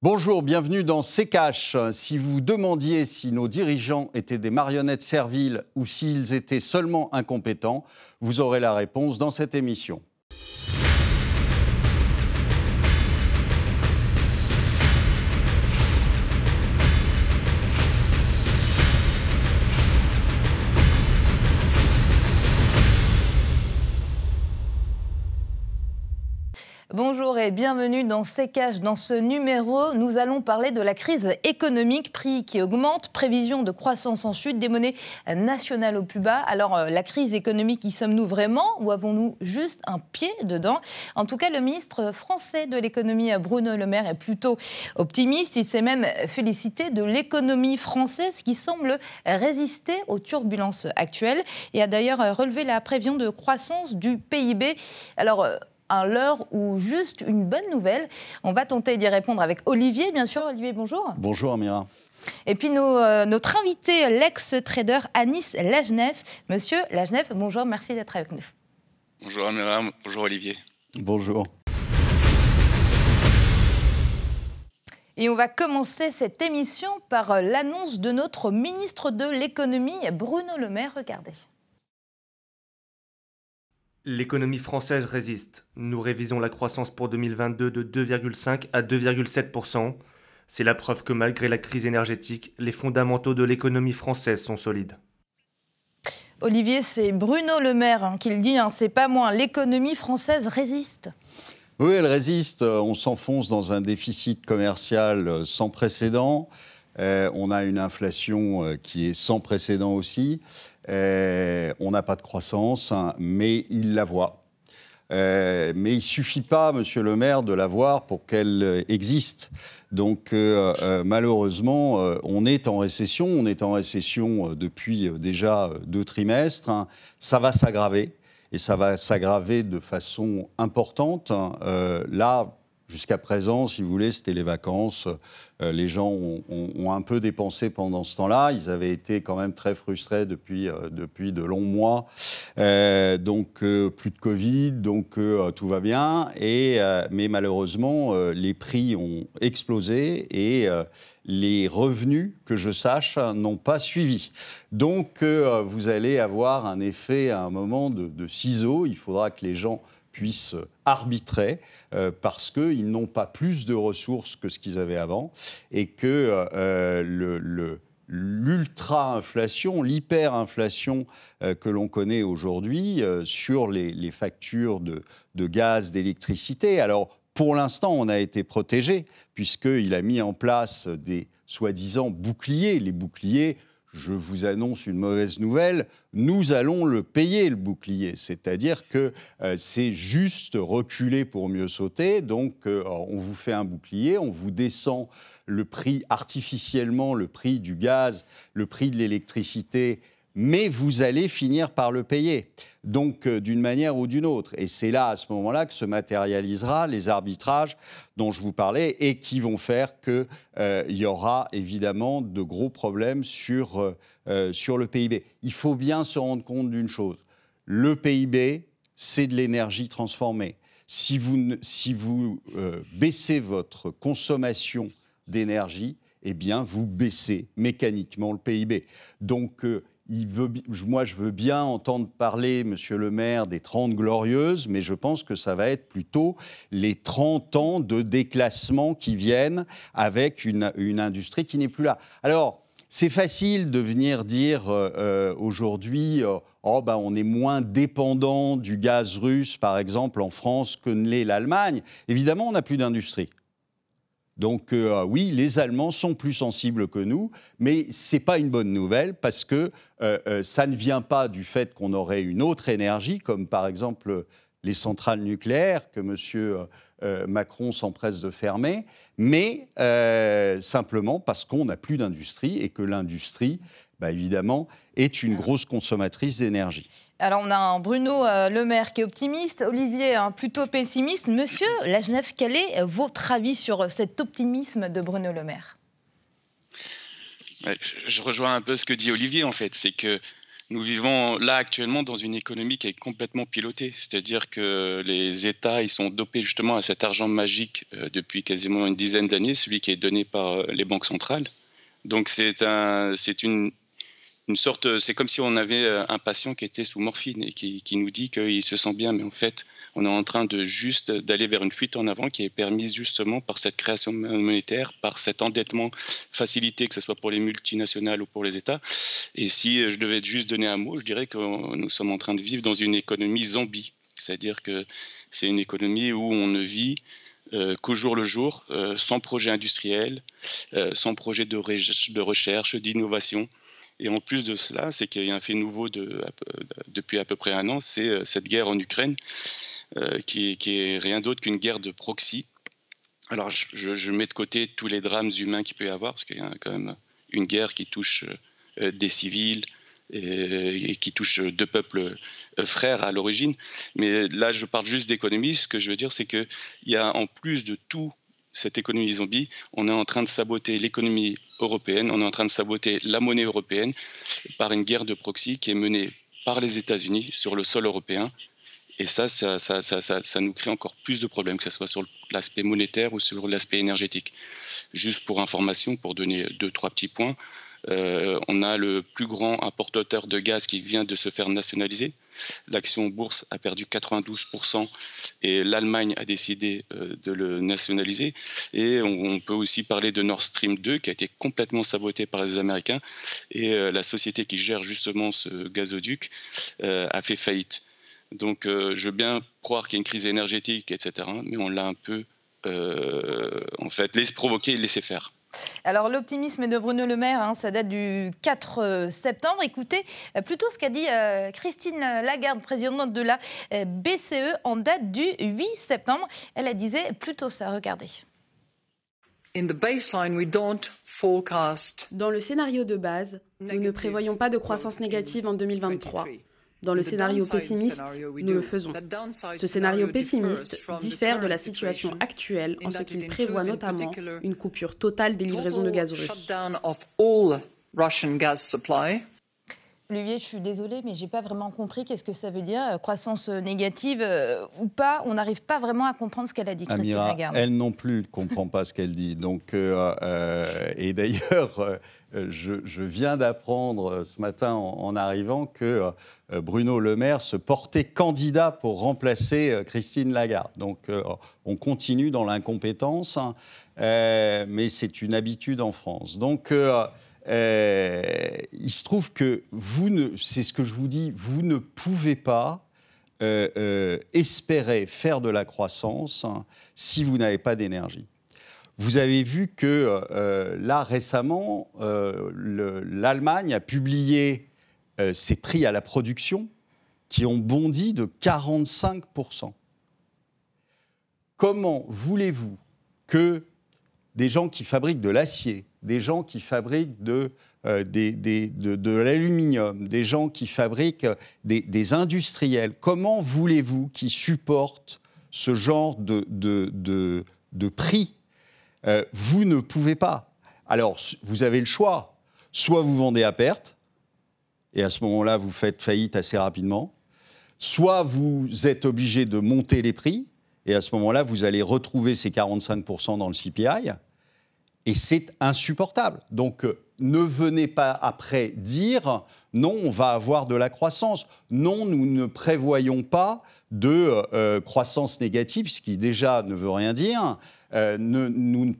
Bonjour, bienvenue dans C'est Si vous demandiez si nos dirigeants étaient des marionnettes serviles ou s'ils étaient seulement incompétents, vous aurez la réponse dans cette émission. Bonjour et bienvenue dans CKH. Dans ce numéro, nous allons parler de la crise économique, prix qui augmente, prévision de croissance en chute, des monnaies nationales au plus bas. Alors, euh, la crise économique, y sommes-nous vraiment ou avons-nous juste un pied dedans? En tout cas, le ministre français de l'économie, Bruno Le Maire, est plutôt optimiste. Il s'est même félicité de l'économie française qui semble résister aux turbulences actuelles et a d'ailleurs relevé la prévision de croissance du PIB. Alors, euh, à l'heure ou juste une bonne nouvelle On va tenter d'y répondre avec Olivier, bien sûr. Olivier, bonjour. Bonjour, Amira. Et puis euh, notre invité, l'ex-trader Anis Lajnef. Monsieur Lajnef, bonjour, merci d'être avec nous. Bonjour Amira, bonjour Olivier. Bonjour. Et on va commencer cette émission par euh, l'annonce de notre ministre de l'économie, Bruno Le Maire. Regardez. L'économie française résiste. Nous révisons la croissance pour 2022 de 2,5 à 2,7% C'est la preuve que malgré la crise énergétique, les fondamentaux de l'économie française sont solides. Olivier, c'est Bruno Le Maire hein, qui le dit, hein, c'est pas moi, l'économie française résiste. Oui, elle résiste. On s'enfonce dans un déficit commercial euh, sans précédent. Euh, on a une inflation euh, qui est sans précédent aussi. Euh, on n'a pas de croissance, hein, mais il la voit. mais il ne suffit pas, Monsieur le maire, de la voir pour qu'elle existe. Donc malheureusement, on est en récession. On est en récession depuis déjà deux trimestres. Hein. Ça va s'aggraver et ça va s'aggraver de façon importante. Hein. là, Jusqu'à présent, si vous voulez, c'était les vacances. Euh, les gens ont, un peu dépensé pendant ce temps-là. Ils avaient été quand même très frustrés depuis, euh, depuis de longs mois. Euh, donc, plus de Covid, donc tout va bien. Et, mais malheureusement, les prix ont explosé et les revenus, que je sache, n'ont pas suivi. Donc, vous allez avoir un effet à un moment de, de ciseaux. Il faudra que les gens puissent arbitrer euh, parce qu'ils n'ont pas plus de ressources que ce qu'ils avaient avant et que euh, l'ultra-inflation, l'hyper-inflation euh, que l'on connaît aujourd'hui sur les, factures de, de gaz, d'électricité. Alors, pour l'instant, on a été protégé, puisqu'il a mis en place des soi-disant boucliers. Les boucliers, je vous annonce une mauvaise nouvelle, nous allons le payer, le bouclier. C'est-à-dire que euh, c'est juste reculer pour mieux sauter. Donc, euh, on vous fait un bouclier, on vous descend le prix artificiellement, le prix du gaz, le prix de l'électricité mais vous allez finir par le payer, donc euh, d'une manière ou d'une autre. Et c'est là, à ce moment-là, que se matérialisera les arbitrages dont je vous parlais et qui vont faire qu'il euh, y aura évidemment de gros problèmes sur, euh, sur le PIB. Il faut bien se rendre compte d'une chose. Le PIB, c'est de l'énergie transformée. Si vous, si vous baissez votre consommation d'énergie, eh bien, vous baissez mécaniquement le PIB. Donc, moi, je veux bien entendre parler, monsieur le maire, des 30 glorieuses, mais je pense que ça va être plutôt les 30 ans de déclassement qui viennent avec une, industrie qui n'est plus là. Alors, c'est facile de venir dire euh, euh, aujourd'hui, euh, oh, ben, on est moins dépendant du gaz russe, par exemple, en France que ne l'est l'Allemagne. Évidemment, on n'a plus d'industrie. Donc euh, oui, les Allemands sont plus sensibles que nous, mais ce n'est pas une bonne nouvelle parce que euh, euh, ça ne vient pas du fait qu'on aurait une autre énergie, comme par exemple les centrales nucléaires que M. Macron s'empresse de fermer, mais simplement parce qu'on n'a plus d'industrie et que l'industrie bah, évidemment, est une grosse consommatrice d'énergie. Alors, on a un Bruno euh, Le Maire qui est optimiste, Olivier un plutôt pessimiste. Monsieur Lajnev, quel est votre avis sur cet optimisme de Bruno Le Maire? Je rejoins un peu ce que dit Olivier, en fait. C'est que nous vivons là actuellement dans une économie qui est complètement pilotée, c'est-à-dire que les États ils sont dopés justement à cet argent magique euh, depuis quasiment une dizaine d'années, celui qui est donné par euh, les banques centrales. Donc c'est un, c'est une, sorte, c'est comme si on avait euh, un patient qui était sous morphine et qui, nous dit qu'il se sent bien, mais en fait on est en train de juste d'aller vers une fuite en avant qui est permise justement par cette création monétaire, par cet endettement facilité, que ce soit pour les multinationales ou pour les États. Et si je devais juste donner un mot, je dirais que nous sommes en train de vivre dans une économie zombie. C'est-à-dire que c'est une économie où on ne vit euh, qu'au jour le jour, euh, sans projet industriel, euh, sans projet de recherche, d'innovation. Et en plus de cela, c'est qu'il y a un fait nouveau de, depuis à peu près un an, c'est cette guerre en Ukraine euh, qui, est rien d'autre qu'une guerre de proxy. Alors, je, mets de côté tous les drames humains qu'il peut y avoir, parce qu'il y a quand même une guerre qui touche euh, des civils et, qui touche deux peuples euh, frères à l'origine. Mais là, je parle juste d'économie. Ce que je veux dire, c'est qu'il y a en plus de tout cette économie zombie, on est en train de saboter l'économie européenne, on est en train de saboter la monnaie européenne par une guerre de proxy qui est menée par les États-Unis sur le sol européen et ça ça, ça, ça, ça, nous crée encore plus de problèmes, que ce soit sur l'aspect monétaire ou sur l'aspect énergétique. Juste pour information, pour donner deux, trois petits points, euh, on a le plus grand importateur de gaz qui vient de se faire nationaliser. L'action bourse a perdu 92% et l'Allemagne a décidé euh, de le nationaliser. Et on, peut aussi parler de Nord Stream 2 qui a été complètement saboté par les Américains. Et euh, la société qui gère justement ce gazoduc a fait faillite. Donc, je veux bien croire qu'il y a une crise énergétique, etc., mais on l'a un peu, en fait, laissé provoquer et laissé faire. Alors l'optimisme de Bruno Le Maire, hein, ça date du 4 euh, septembre. Écoutez plutôt ce qu'a dit Christine Lagarde, présidente de la BCE, en date du 8 septembre. Elle a disait plutôt ça, regardez. Dans le scénario de base, nous ne prévoyons pas de croissance négative en 2023. Dans le scénario pessimiste, nous le faisons. Ce scénario pessimiste diffère de la situation actuelle en ce qu'il prévoit notamment une coupure totale des livraisons de gaz russe. Olivier, je suis désolée, mais je n'ai pas vraiment compris qu'est-ce que ça veut dire, euh, croissance euh, négative euh, ou pas. On n'arrive pas vraiment à comprendre ce qu'elle a dit, Christine Lagarde. Elle non plus ne comprend pas ce qu'elle dit. Donc, et d'ailleurs, je, viens d'apprendre ce matin en, arrivant que Bruno Le Maire se portait candidat pour remplacer Christine Lagarde. Donc, on continue dans l'incompétence, hein. mais c'est une habitude en France. Donc, euh, il se trouve que vous ne, c'est ce que je vous dis, vous ne pouvez pas euh, euh, espérer faire de la croissance hein, si vous n'avez pas d'énergie. Vous avez vu que là récemment, l'Allemagne a publié ses prix à la production qui ont bondi de 45%. Comment voulez-vous que des gens qui fabriquent de l'acier, des gens qui fabriquent de, euh, de, l'aluminium, des gens qui fabriquent des, industriels. Comment voulez-vous qu'ils supportent ce genre de, de prix euh, Vous ne pouvez pas. Alors, vous avez le choix. Soit vous vendez à perte, et à ce moment-là, vous faites faillite assez rapidement. Soit vous êtes obligé de monter les prix, et à ce moment-là, vous allez retrouver ces 45% dans le CPI. Et c'est insupportable. Donc euh, ne venez pas après dire non, on va avoir de la croissance. Non, nous ne prévoyons pas de euh, euh, croissance négative, ce qui déjà ne veut rien dire. nous ne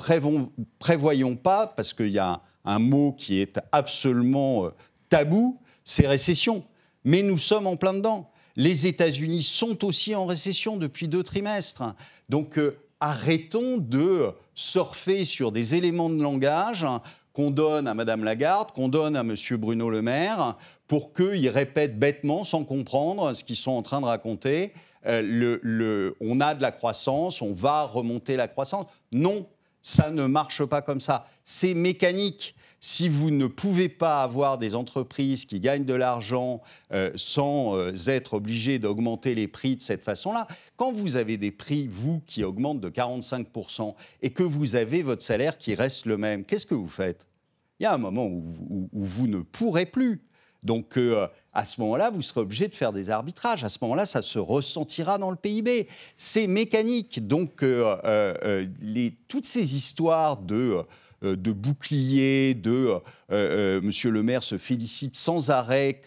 prévoyons pas, parce qu'il y a un, mot qui est absolument tabou, c'est récession. Mais nous sommes en plein dedans. Les États-Unis sont aussi en récession depuis deux trimestres. Donc arrêtons de surfer sur des éléments de langage qu'on donne à Madame Lagarde, qu'on donne à Monsieur Bruno Le Maire, pour qu'ils répètent bêtement, sans comprendre ce qu'ils sont en train de raconter. Euh, on a de la croissance, on va remonter la croissance. Non, ça ne marche pas comme ça. C'est mécanique si vous ne pouvez pas avoir des entreprises qui gagnent de l'argent euh, sans euh, être obligés d'augmenter les prix de cette façon-là, quand vous avez des prix, vous, qui augmentent de 45% et que vous avez votre salaire qui reste le même, qu'est-ce que vous faites? Il y a un moment où, vous ne pourrez plus. Donc, euh, à ce moment-là, vous serez obligé de faire des arbitrages. À ce moment-là, ça se ressentira dans le PIB. C'est mécanique. Donc, euh, euh, les, toutes ces histoires de de boucliers, de Monsieur le maire se félicite sans arrêt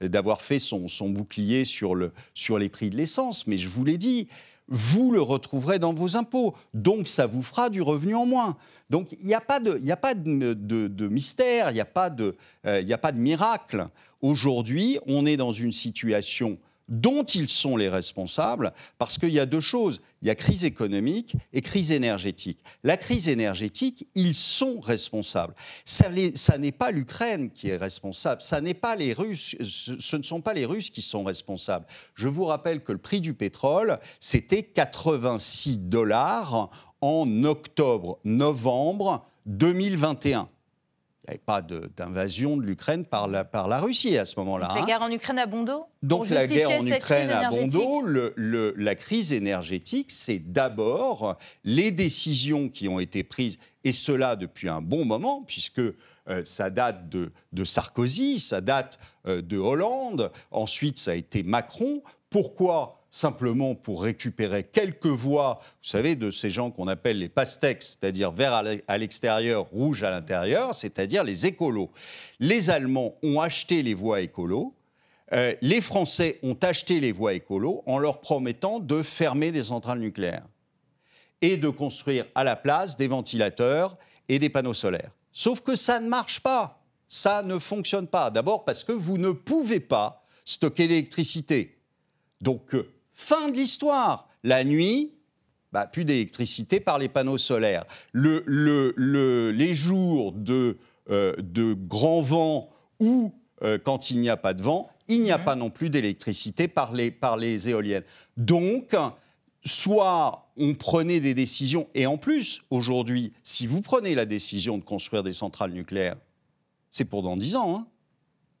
d'avoir fait son, bouclier sur, le, sur les prix de l'essence. Mais je vous l'ai dit, vous le retrouverez dans vos impôts. Donc ça vous fera du revenu en moins. Donc il n'y a pas de, mystère, il n'y euh, a pas de miracle. Aujourd'hui, on est dans une situation dont ils sont les responsables, parce qu'il y a deux choses. Il y a crise économique et crise énergétique. La crise énergétique, ils sont responsables. Ça, n'est pas l'Ukraine qui est responsable, ça n'est pas les Russes, ce ne sont pas les Russes qui sont responsables. Je vous rappelle que le prix du pétrole, c'était 86 dollars en octobre-novembre 2021 il n'y avait pas d'invasion de, l'Ukraine par la, par la Russie à ce moment-là. La hein. guerre en Ukraine à bon dos Donc la guerre en Ukraine à bon dos, le, la crise énergétique, c'est d'abord les décisions qui ont été prises, et cela depuis un bon moment, puisque euh, ça date de, de, Sarkozy, ça date euh, de Hollande, ensuite ça a été Macron. Pourquoi simplement pour récupérer quelques voix, vous savez, de ces gens qu'on appelle les pastèques, c'est-à-dire vert à l'extérieur, rouge à l'intérieur, c'est-à-dire les écolos. Les Allemands ont acheté les voix écolos, euh, les Français ont acheté les voies écolos en leur promettant de fermer des centrales nucléaires et de construire à la place des ventilateurs et des panneaux solaires. Sauf que ça ne marche pas, ça ne fonctionne pas. D'abord parce que vous ne pouvez pas stocker l'électricité. Donc euh, Fin de l'histoire. La nuit, bah, plus d'électricité par les panneaux solaires. les jours de, euh, de grand vent ou euh, quand il n'y a pas de vent, il n'y a pas non plus d'électricité par les, par les éoliennes. Donc, soit on prenait des décisions, et en plus, aujourd'hui, si vous prenez la décision de construire des centrales nucléaires, c'est pour dans 10 ans. Hein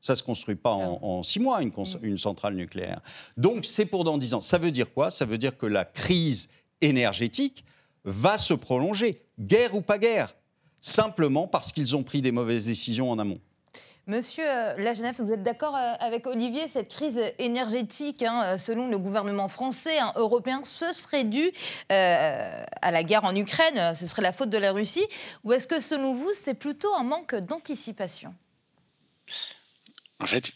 ça ne se construit pas en, six mois, mm. une, centrale nucléaire. Donc c'est pour dans dix ans. Ça veut dire quoi? Ça veut dire que la crise énergétique va se prolonger, guerre ou pas guerre, simplement parce qu'ils ont pris des mauvaises décisions en amont. Monsieur euh, Lagenef, vous êtes d'accord euh, avec Olivier? Cette crise énergétique, hein, euh, selon le gouvernement français, hein, européen, ce serait dû à la guerre en Ukraine, ce serait la faute de la Russie? Ou est-ce que selon vous, c'est plutôt un manque d'anticipation? En fait,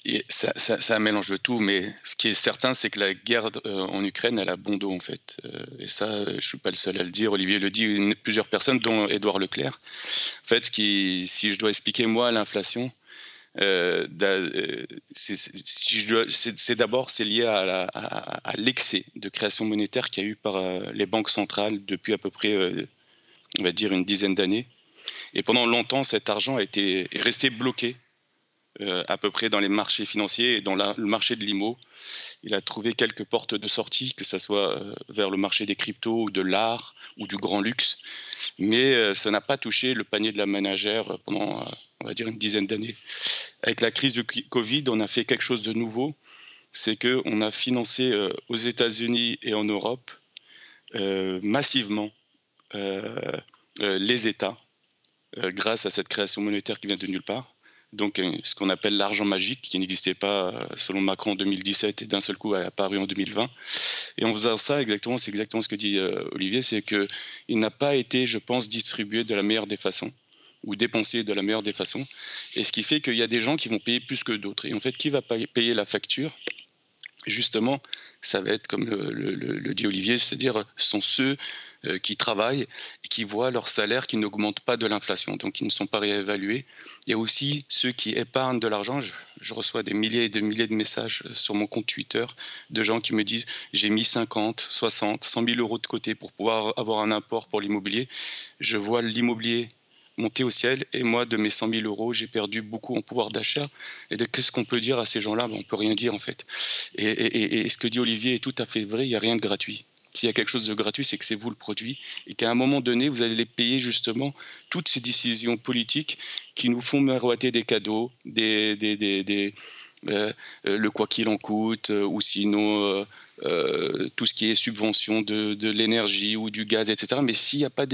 un mélange tout, mais ce qui est certain, c'est que la guerre euh, en Ukraine, elle a bon dos, en fait. Euh, et ça, je ne suis pas le seul à le dire. Olivier le dit, plusieurs personnes, dont Édouard Leclerc. En fait, qui, si je dois expliquer, moi, l'inflation, euh, c'est d'abord lié à l'excès de création monétaire qu'il y a eu par les banques centrales depuis à peu près, on va dire, une dizaine d'années. Et pendant longtemps, cet argent a été, est resté bloqué euh, à peu près dans les marchés financiers et dans le marché de l'IMO. Il a trouvé quelques portes de sortie, que ce soit euh, vers le marché des cryptos ou de l'art ou du grand luxe. Mais euh, ça n'a pas touché le panier de la ménagère pendant, on va dire, une dizaine d'années. Avec la crise du Covid, on a fait quelque chose de nouveau. C'est qu'on a financé aux États-Unis et en Europe massivement les États grâce à cette création monétaire qui vient de nulle part donc euh, ce qu'on appelle l'argent magique, qui n'existait pas euh, selon Macron en 2017 et d'un seul coup a apparu en 2020. Et en faisant ça, exactement, c'est exactement ce que dit euh, Olivier, c'est qu'il n'a pas été, je pense, distribué de la meilleure des façons ou dépensé de la meilleure des façons. Et ce qui fait qu'il y a des gens qui vont payer plus que d'autres. Et en fait, qui va payer la facture? Justement, ça va être, comme le, dit Olivier, c'est-à-dire sont ceux euh, qui travaillent et qui voient leur salaire qui n'augmente pas de l'inflation, donc qui ne sont pas réévalués. Il y a aussi ceux qui épargnent de l'argent. Je, reçois des milliers et des milliers de messages sur mon compte Twitter de gens qui me disent j'ai mis 50, 60, 100 000 euros de côté pour pouvoir avoir un apport pour l'immobilier. Je vois l'immobilier monter au ciel et moi de mes 100 000 euros j'ai perdu beaucoup en pouvoir d'achat et qu'est-ce qu'on peut dire à ces gens-là? Ben, on peut rien dire en fait et, ce que dit Olivier est tout à fait vrai il n'y a rien de gratuit s'il y a quelque chose de gratuit, c'est que c'est vous le produit et qu'à un moment donné, vous allez payer justement toutes ces décisions politiques qui nous font miroiter des cadeaux, des, des, des, euh, euh, le quoi qu'il en coûte, euh, ou sinon tout ce qui est subvention de, l'énergie ou du gaz, etc. Mais s'il n'y a pas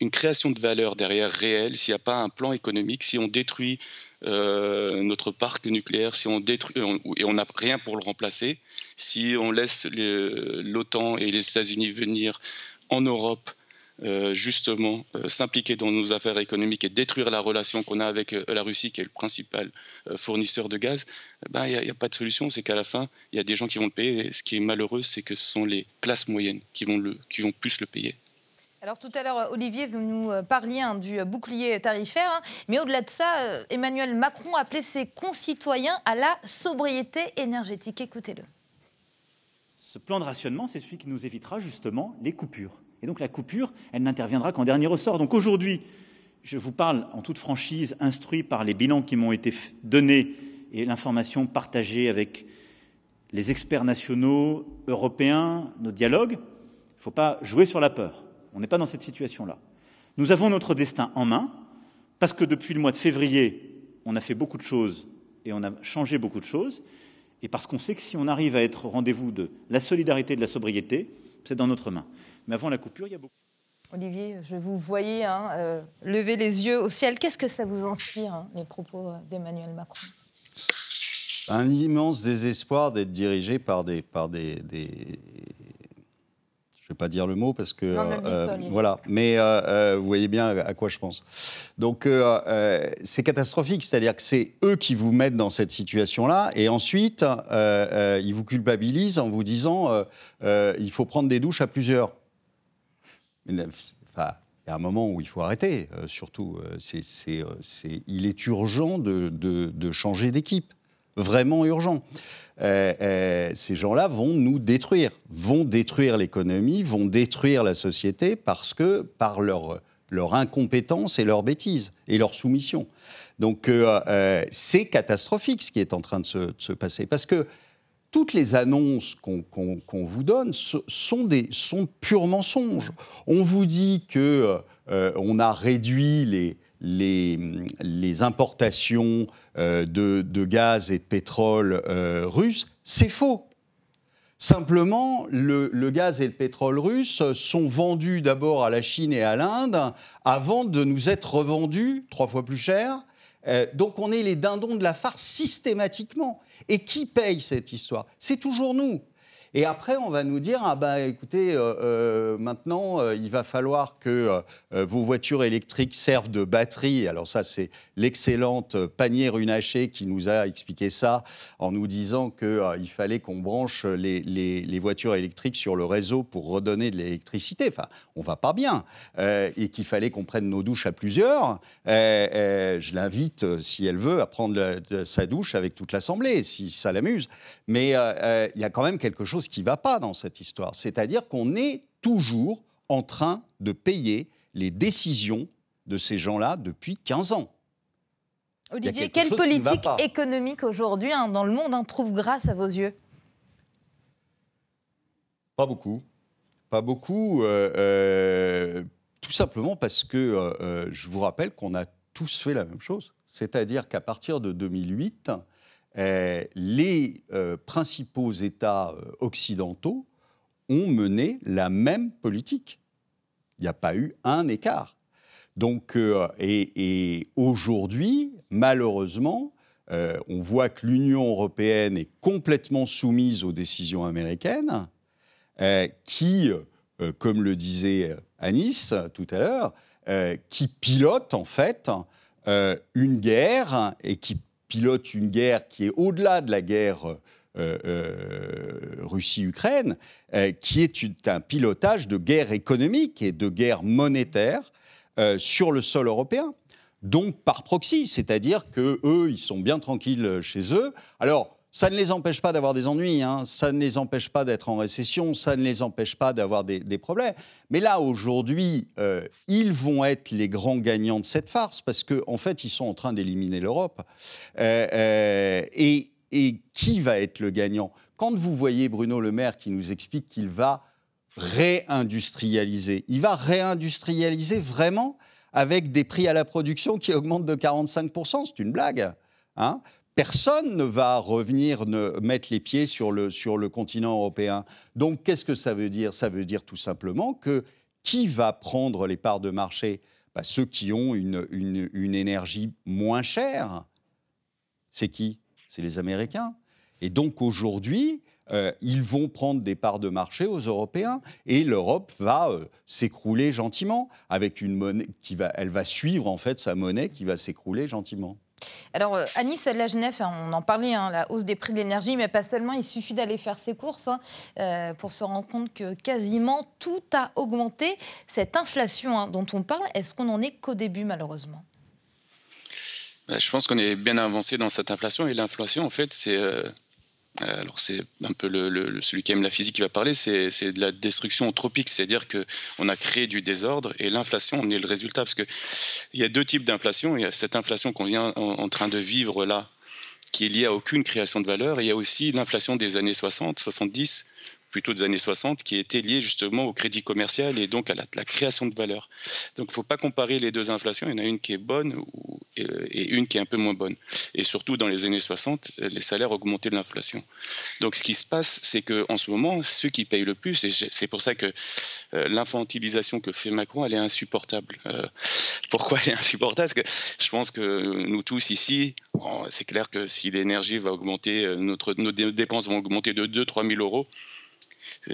une création de valeur derrière réelle, s'il n'y a pas un plan économique, si on détruit notre parc nucléaire, si on détruit et on n'a rien pour le remplacer, si on laisse l'OTAN et les États-Unis venir en Europe euh, justement euh, s'impliquer dans nos affaires économiques et détruire la relation qu'on a avec euh, la Russie, qui est le principal fournisseur de gaz, il ben, n'y a, pas de solution. C'est qu'à la fin, il y a des gens qui vont le payer. Et ce qui est malheureux, c'est que ce sont les classes moyennes qui vont, le, qui vont plus le payer. Alors tout à l'heure, Olivier, vous nous parliez hein, du bouclier tarifaire, hein. mais au-delà de ça, Emmanuel Macron appelait ses concitoyens à la sobriété énergétique. Écoutez-le. Ce plan de rationnement, c'est celui qui nous évitera justement les coupures. Et donc la coupure, elle n'interviendra qu'en dernier ressort. Donc aujourd'hui, je vous parle en toute franchise, instruit par les bilans qui m'ont été donnés et l'information partagée avec les experts nationaux, européens, nos dialogues. Il ne faut pas jouer sur la peur. On n'est pas dans cette situation-là. Nous avons notre destin en main parce que depuis le mois de février, on a fait beaucoup de choses et on a changé beaucoup de choses. Et parce qu'on sait que si on arrive à être au rendez-vous de la solidarité et de la sobriété, c'est dans notre main. Mais avant la coupure, il y a beaucoup. Olivier, je vous voyais hein, euh, lever les yeux au ciel. Qu'est-ce que ça vous inspire, hein, les propos euh, d'Emmanuel Macron? Un immense désespoir d'être dirigé par des, par des, je ne vais pas dire le mot parce que euh, voilà, mais euh, euh, vous voyez bien à quoi je pense. Donc c'est catastrophique, c'est-à-dire que c'est eux qui vous mettent dans cette situation-là, et ensuite ils vous culpabilisent en vous disant il faut prendre des douches à plusieurs. Enfin, il y a un moment où il faut arrêter, surtout. c'est, il est urgent de, de changer d'équipe, vraiment urgent. Euh, euh, ces gens-là vont nous détruire, vont détruire l'économie, vont détruire la société parce que par leur, leur incompétence et leur bêtise et leur soumission. Donc euh, c'est catastrophique ce qui est en train de se, passer parce que toutes les annonces qu'on vous donne sont, des, sont purs mensonges. On vous dit que on a réduit les, les, importations euh, de, gaz et de pétrole euh, russe, c'est faux. Simplement, le, gaz et le pétrole russe sont vendus d'abord à la Chine et à l'Inde avant de nous être revendus trois fois plus cher. Euh, donc on est les dindons de la farce systématiquement. Et qui paye cette histoire? C'est toujours nous. Et après, on va nous dire, ah bah écoutez, euh, euh, maintenant, euh, il va falloir que vos voitures électriques servent de batterie. Alors ça, c'est l'excellente Panier Runacher qui nous a expliqué ça en nous disant qu'il fallait qu'on branche les, voitures électriques sur le réseau pour redonner de l'électricité. Enfin, on va pas bien. et qu'il fallait qu'on prenne nos douches à plusieurs. je l'invite, si elle veut, à prendre sa douche avec toute l'Assemblée, si ça l'amuse. Mais il y a quand même quelque chose qui ne va pas dans cette histoire. C'est-à-dire qu'on est toujours en train de payer les décisions de ces gens-là depuis 15 ans. Olivier, quelle politique économique aujourd'hui hein, dans le monde hein, trouve grâce à vos yeux? Pas beaucoup. Pas beaucoup. Euh, euh, tout simplement parce que euh, je vous rappelle qu'on a tous fait la même chose. C'est-à-dire qu'à partir de 2008, euh, les euh, principaux États euh, occidentaux ont mené la même politique. Il n'y a pas eu un écart. Donc, et, aujourd'hui, malheureusement, on voit que l'Union européenne est complètement soumise aux décisions américaines, qui, comme le disait Anis tout à l'heure, qui pilote en fait une guerre et qui pilote une guerre qui est au-delà de la guerre euh, euh, Russie-Ukraine, euh, qui est un pilotage de guerre économique et de guerre monétaire sur le sol européen. Donc par proxy, c'est-à-dire que eux, ils sont bien tranquilles chez eux. Alors ça ne les empêche pas d'avoir des ennuis, hein. ça ne les empêche pas d'être en récession, ça ne les empêche pas d'avoir des, problèmes. Mais là, aujourd'hui, euh, ils vont être les grands gagnants de cette farce parce qu'en en fait, ils sont en train d'éliminer l'Europe. Euh, euh, et, et qui va être le gagnant? Quand vous voyez Bruno Le Maire qui nous explique qu'il va réindustrialiser, il va réindustrialiser vraiment avec des prix à la production qui augmentent de 45%, c'est une blague. Hein personne ne va revenir ne mettre les pieds sur le, sur le continent européen. Donc qu'est-ce que ça veut dire? Ça veut dire tout simplement que qui va prendre les parts de marché? Bah, Ceux qui ont une, une, énergie moins chère. C'est qui? C'est les Américains. Et donc aujourd'hui, euh, ils vont prendre des parts de marché aux Européens et l'Europe va euh, s'écrouler gentiment avec une monnaie qui va, elle va suivre en fait sa monnaie qui va s'écrouler gentiment. Alors, euh, Anis Genève, hein, on en parlait, hein, la hausse des prix de l'énergie, mais pas seulement, il suffit d'aller faire ses courses hein, pour se rendre compte que quasiment tout a augmenté. Cette inflation dont on parle, est-ce qu'on n'en est qu'au début, malheureusement? Bah, Je pense qu'on est bien avancé dans cette inflation, et l'inflation, en fait, c'est euh, alors c'est un peu le, celui qui aime la physique qui va parler, c'est de la destruction anthropique, c'est-à-dire qu'on a créé du désordre et l'inflation en est le résultat. Parce qu'il y a deux types d'inflation. Il y a cette inflation qu'on vient en, train de vivre là, qui est liée à aucune création de valeur. Et il y a aussi l'inflation des années 60, 70, plutôt des années 60, qui était lié justement au crédit commercial et donc à la, création de valeur. Donc il ne faut pas comparer les deux inflations, il y en a une qui est bonne et une qui est un peu moins bonne. Et surtout dans les années 60, les salaires augmentaient de l'inflation. Donc ce qui se passe, c'est qu'en ce moment, ceux qui payent le plus, et c'est pour ça que euh, l'infantilisation que fait Macron, elle est insupportable. Euh, pourquoi elle est insupportable? Parce que je pense que nous tous ici, c'est clair que si l'énergie va augmenter, euh, nos dépenses vont augmenter de 2-3 000 euros,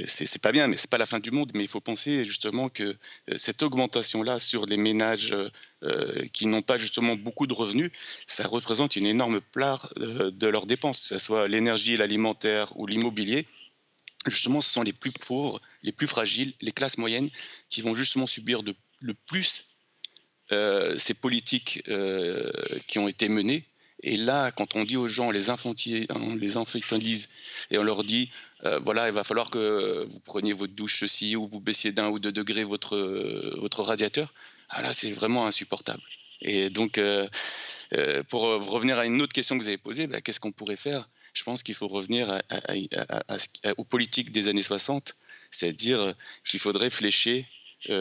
c'est pas bien, mais c'est pas la fin du monde. Mais il faut penser justement que euh, cette augmentation-là sur les ménages euh, euh, qui n'ont pas justement beaucoup de revenus, ça représente une énorme part de leurs dépenses, que ce soit l'énergie, l'alimentaire ou l'immobilier. Justement, ce sont les plus pauvres, les plus fragiles, les classes moyennes qui vont justement subir le plus ces politiques qui ont été menées et là, quand on dit aux gens, on les, infantilise et on leur dit, euh, voilà, il va falloir que vous preniez votre douche ceci ou vous baissiez d'un ou deux degrés votre, votre radiateur, ah là, c'est vraiment insupportable. Et donc, euh, euh, pour revenir à une autre question que vous avez posée, bah, qu'est-ce qu'on pourrait faire? Je pense qu'il faut revenir aux politiques des années 60, c'est-à-dire qu'il faudrait flécher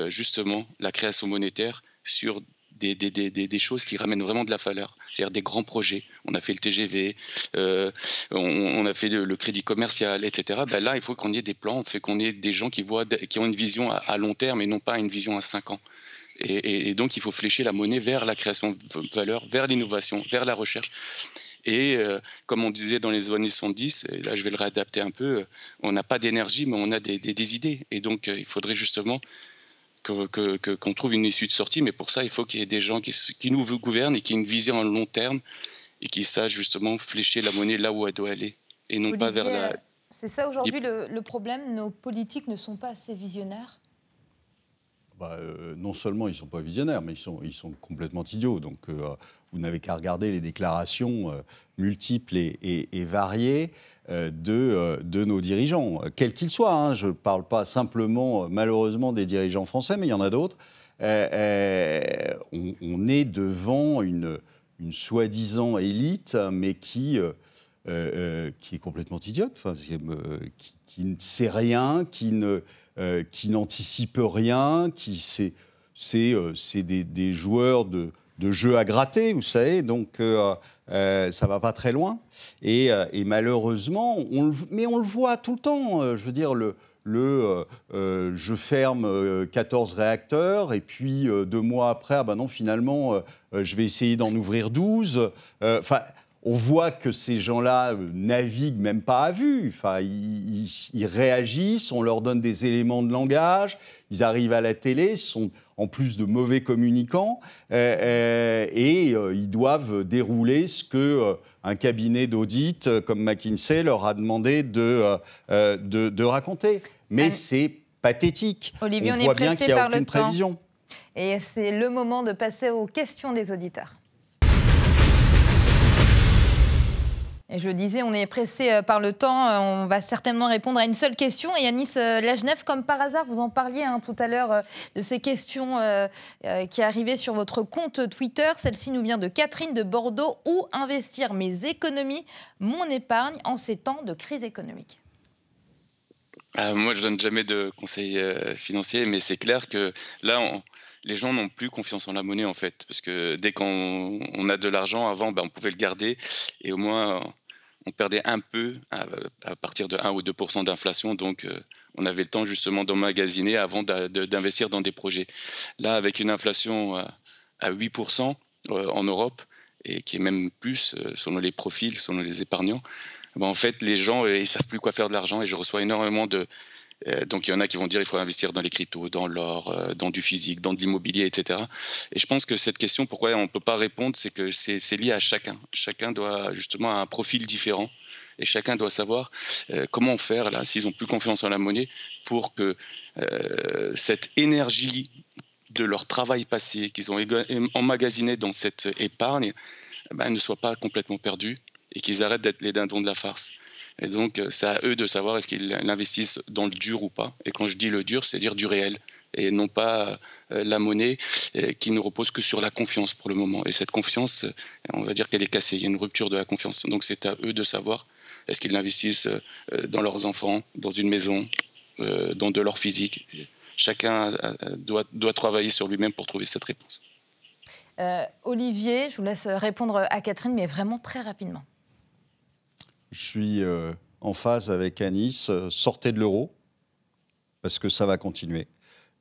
justement la création monétaire sur des, choses qui ramènent vraiment de la valeur, c'est-à-dire des grands projets. On a fait le TGV, euh, on, a fait le, crédit commercial, etc. Ben là, il faut qu'on ait des plans, fait qu'on ait des gens qui, voient, qui ont une vision à, long terme et non pas une vision à 5 ans. Et, donc, il faut flécher la monnaie vers la création de valeur, vers l'innovation, vers la recherche. Et euh, comme on disait dans les années 70, et là je vais le réadapter un peu, on n'a pas d'énergie, mais on a des, idées. Et donc, euh, il faudrait justement qu'on que, trouve une issue de sortie, mais pour ça, il faut qu'il y ait des gens qui, qui, nous gouvernent et qui aient une vision à long terme et qui sachent justement flécher la monnaie là où elle doit aller et non pas vers la. C'est ça aujourd'hui le, problème, nos politiques ne sont pas assez visionnaires bah, euh, non seulement ils ne sont pas visionnaires, mais ils sont, complètement idiots. Donc euh, vous n'avez qu'à regarder les déclarations euh, multiples et, variées. De, nos dirigeants, quels qu'ils soient. Hein. Je ne parle pas simplement, malheureusement, des dirigeants français, mais il y en a d'autres. On, est devant une, soi-disant élite, mais qui, est complètement idiote, qui, ne sait rien, qui, ne, qui n'anticipe rien, qui c'est, c'est, des, des, joueurs de, de jeux à gratter, vous savez. Donc, euh, ça va pas très loin. Et, euh, malheureusement, mais on le voit tout le temps. Euh, je veux dire, le, le je ferme 14 réacteurs et puis deux mois après, ah ben non, finalement, je vais essayer d'en ouvrir 12. Enfin, on voit que ces gens-là naviguent même pas à vue. Enfin, ils, réagissent, on leur donne des éléments de langage, ils arrivent à la télé, sont en plus de mauvais communicants, euh, euh, et euh, ils doivent dérouler ce que un cabinet d'audit comme McKinsey leur a demandé de, de, raconter. Mais c'est pathétique. Olivier, on, on voit est bien qu'il n'y a aucune prévision. Et c'est le moment de passer aux questions des auditeurs. Et je disais, on est pressé euh, par le temps. Euh, on va certainement répondre à une seule question. Et Yanis euh, Lajnev, comme par hasard, vous en parliez hein, tout à l'heure de ces questions qui arrivaient sur votre compte Twitter. Celle-ci nous vient de Catherine de Bordeaux. Où investir mes économies, mon épargne en ces temps de crise économique? Moi, je donne jamais de conseils financiers, mais c'est clair que là, les gens n'ont plus confiance en la monnaie en fait, parce que dès qu'on a de l'argent, avant, ben, on pouvait le garder et au moins on perdait un peu à, partir de 1 ou 2% d'inflation, donc euh, on avait le temps justement d'emmagasiner avant d'investir dans des projets. Là, avec une inflation à, 8% euh, en Europe, et qui est même plus selon les profils, selon les épargnants, ben, en fait, les gens, ils savent plus quoi faire de l'argent et je reçois énormément de, euh, donc il y en a qui vont dire il faut investir dans les cryptos, dans l'or, euh, dans du physique, dans de l'immobilier, etc. Et je pense que cette question, pourquoi on ne peut pas répondre, c'est que c'est lié à chacun. Chacun doit justement avoir un profil différent et chacun doit savoir euh, comment faire là, s'ils ont plus confiance en la monnaie, pour que cette énergie de leur travail passé qu'ils ont emmagasiné dans cette épargne eh ben, ne soit pas complètement perdue et qu'ils arrêtent d'être les dindons de la farce. Et donc, euh, c'est à eux de savoir est-ce qu'ils investissent dans le dur ou pas. Et quand je dis le dur, c'est dire du réel et non pas euh, la monnaie euh, qui ne repose que sur la confiance pour le moment. Et cette confiance, on va dire qu'elle est cassée. Il y a une rupture de la confiance. Donc, c'est à eux de savoir est-ce qu'ils investissent dans leurs enfants, dans une maison, dans de leur physique. Chacun doit, doit travailler sur lui-même pour trouver cette réponse. Olivier, je vous laisse répondre à Catherine, mais vraiment très rapidement. Je suis euh, en phase avec Anis. Euh, sortez de l'euro, parce que ça va continuer.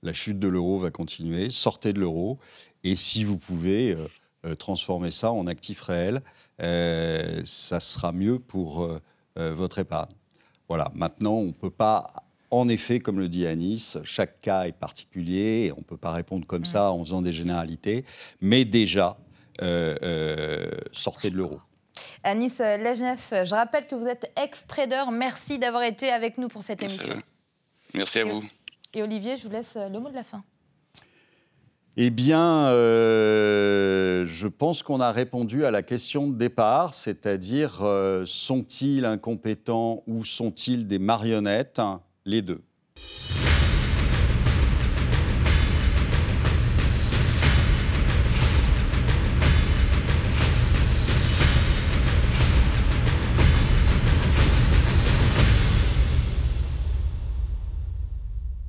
La chute de l'euro va continuer. Sortez de l'euro. Et si vous pouvez euh, transformer ça en actif réel, ça sera mieux pour votre épargne. Voilà. Maintenant, on ne peut pas en effet, comme le dit Anis, chaque cas est particulier, on ne peut pas répondre comme ça en faisant des généralités, mais déjà, sortez de l'euro. Anis Lejnef, je rappelle que vous êtes ex-trader. Merci d'avoir été avec nous pour cette émission. Merci à vous. Et Olivier, je vous laisse le mot de la fin. Eh bien, euh, je pense qu'on a répondu à la question de départ, c'est-à-dire euh, sont-ils incompétents ou sont-ils des marionnettes Les deux.